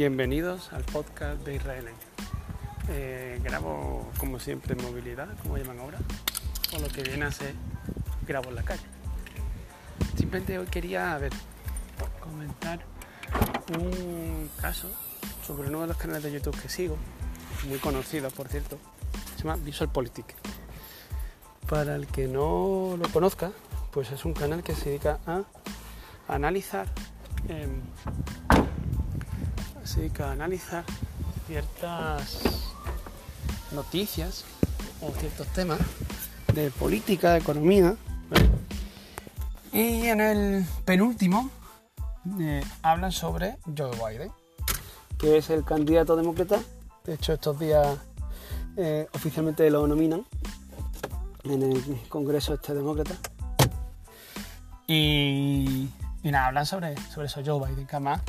Bienvenidos al podcast de Israel. Eh, grabo como siempre en movilidad, como llaman ahora, o lo que viene a ser grabo en la calle. Simplemente hoy quería ver, comentar un caso sobre uno de los canales de YouTube que sigo, muy conocido por cierto, se llama Visual Politic. Para el que no lo conozca, pues es un canal que se dedica a analizar em, se dedica a analizar ciertas noticias o ciertos temas de política, de economía. Y en el penúltimo eh, hablan sobre Joe Biden, que es el candidato demócrata. De hecho, estos días eh, oficialmente lo nominan en el Congreso este demócrata. Y, nada, hablan sobre, sobre eso, Joe Biden, que además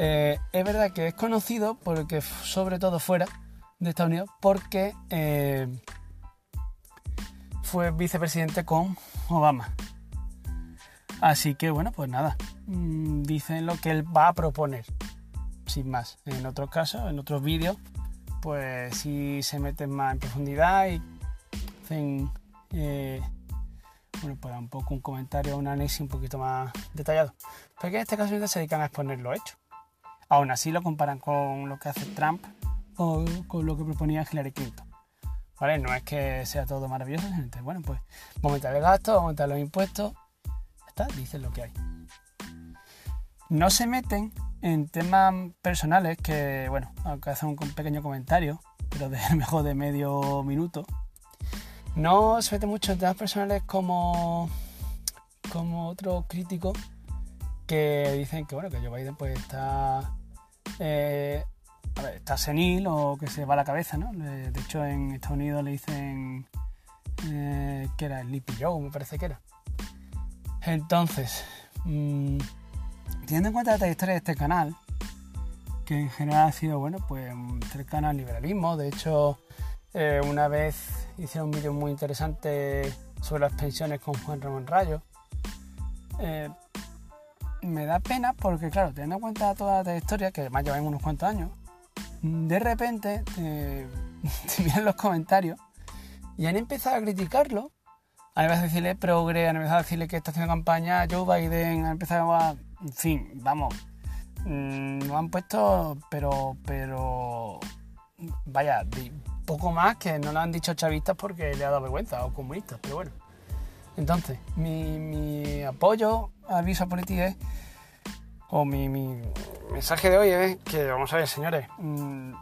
eh, es verdad que es conocido porque, sobre todo fuera de Estados Unidos, porque eh, fue vicepresidente con Obama. Así que bueno, pues nada, mm, dicen lo que él va a proponer, sin más. En otros casos, en otros vídeos, pues sí se meten más en profundidad y hacen, eh, bueno, pues un poco un comentario, un análisis un poquito más detallado. Porque en este caso se dedican a exponer lo hecho. Aún así lo comparan con lo que hace Trump o con lo que proponía Hillary Clinton. ¿Vale? No es que sea todo maravilloso, gente. Bueno, pues aumentar el gasto, aumentar los impuestos. Está, dicen lo que hay. No se meten en temas personales que, bueno, aunque hace un pequeño comentario, pero de mejor de medio minuto. No se mete mucho en temas personales como, como otros críticos que dicen que, bueno, que Joe Biden pues está eh, está senil o que se va la cabeza, ¿no? De hecho, en Estados Unidos le dicen eh, que era el Lippy Joe, me parece que era. Entonces, mm, teniendo en cuenta la trayectoria de este canal, que en general ha sido, bueno, pues cercano al liberalismo, de hecho, eh, una vez hice un vídeo muy interesante sobre las pensiones con Juan Ramón Rayo. Me da pena porque, claro, teniendo en cuenta toda la trayectoria, que además llevan unos cuantos años, de repente te, miran los comentarios y han empezado a criticarlo. Han empezado a decirle progre, han empezado a decirle que está haciendo campaña Joe Biden, han empezado a. En fin, vamos. Mm, lo han puesto, pero. pero. Vaya, poco más que no lo han dicho chavistas porque le ha dado vergüenza, o comunistas, pero bueno. Entonces, mi, apoyo a Visa Política es, o mi, mensaje de hoy es que, vamos a ver, señores, mmm,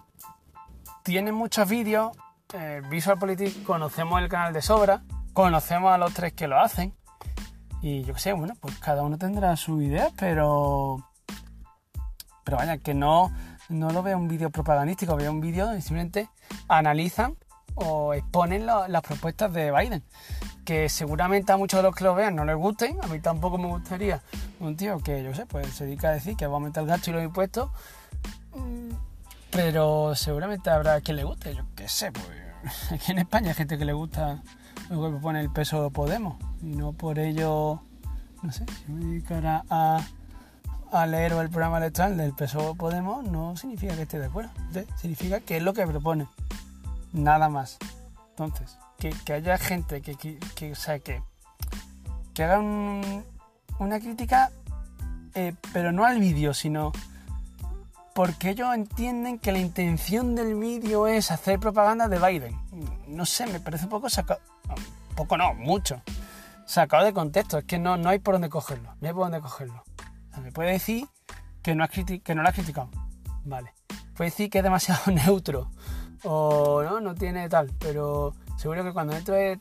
tienen muchos vídeos, eh, Visual Politics, conocemos el canal de sobra, conocemos a los tres que lo hacen, y yo qué sé, bueno, pues cada uno tendrá su idea, pero. Pero vaya, que no, no lo veo un vídeo propagandístico, veo un vídeo y simplemente analizan o exponen las propuestas de Biden que seguramente a muchos de los que lo vean no les gusten, a mí tampoco me gustaría un tío que, yo sé, pues se dedica a decir que va a aumentar el gasto y los impuestos, mm, pero seguramente habrá quien le guste, yo qué sé, pues aquí en España hay gente que le gusta lo que propone el peso de Podemos, y no por ello, no sé, si me dedicara a, a leer el programa electoral del peso de Podemos, no significa que esté de acuerdo, significa que es lo que propone, nada más. Entonces, que, haya gente que, que, que, haga una crítica, eh, pero no al vídeo, sino porque ellos entienden que la intención del vídeo es hacer propaganda de Biden. No sé, me parece un poco sacado, poco no, mucho, sacado de contexto, es que no, no hay por dónde cogerlo, no hay por dónde cogerlo. me puede decir que no, has que no lo has criticado, vale. Puede decir que es demasiado neutro o no, no tiene tal, pero seguro que cuando dentro de,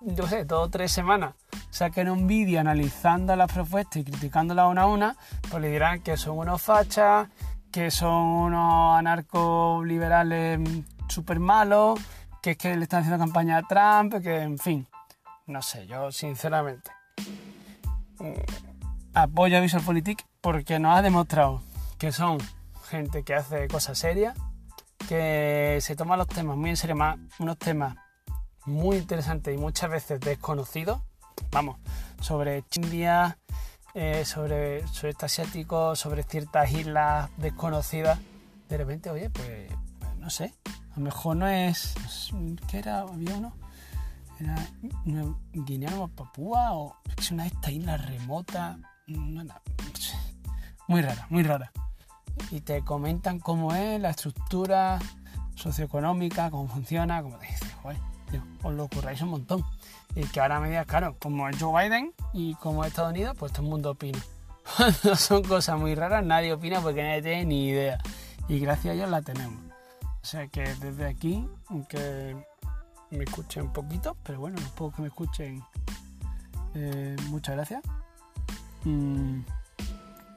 no sé, dos o tres semanas saquen un vídeo analizando las propuestas y criticándolas una a una, pues le dirán que son unos fachas, que son unos anarcos liberales súper malos, que es que le están haciendo campaña a Trump, que en fin, no sé, yo sinceramente mm, apoyo a VisualPolitik porque nos ha demostrado que son gente que hace cosas serias, que se toma los temas muy en serio, más unos temas muy interesante y muchas veces desconocido, vamos, sobre India, eh, sobre sudeste asiático, sobre ciertas islas desconocidas de repente, oye, pues, no sé, a lo mejor no es, ¿qué era? Había uno, era Guinea o Papúa o es una de estas islas remotas, muy rara, muy rara. Y te comentan cómo es la estructura socioeconómica, cómo funciona, como te dices, joder, os lo ocurráis un montón. Y que ahora me digas, claro, como es Joe Biden y como es Estados Unidos, pues todo el mundo opina. Son cosas muy raras, nadie opina porque nadie tiene ni idea. Y gracias a ellos la tenemos. O sea que desde aquí, aunque me escuchen un poquito, pero bueno, los pocos que me escuchen, eh, muchas gracias. Mm,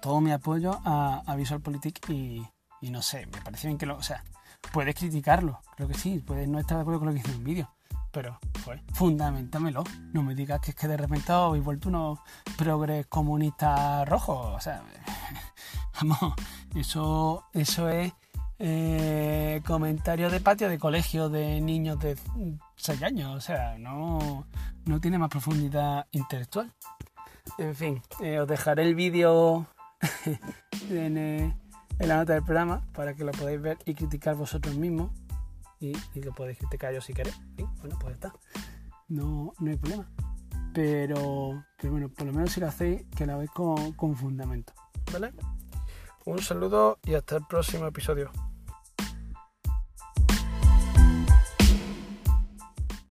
todo mi apoyo a, a VisualPolitik y, no sé, me parece bien que lo. O sea, puedes criticarlo, creo que sí, puedes no estar de acuerdo con lo que hice en un vídeo, pero pues, fundamentamelo. No me digas que es que de repente habéis vuelto unos progres comunistas rojos. O sea, vamos, eso, eso es eh, comentario de patio de colegio de niños de 6 años. O sea, no, no tiene más profundidad intelectual. En fin, eh, os dejaré el vídeo en, eh, en la nota del programa para que lo podáis ver y criticar vosotros mismos y, lo podéis criticar yo si queréis. bueno, pues está. No, no hay problema. Pero, pero bueno, por lo menos si lo hacéis, que la veis con, con fundamento. ¿Vale? Un saludo y hasta el próximo episodio.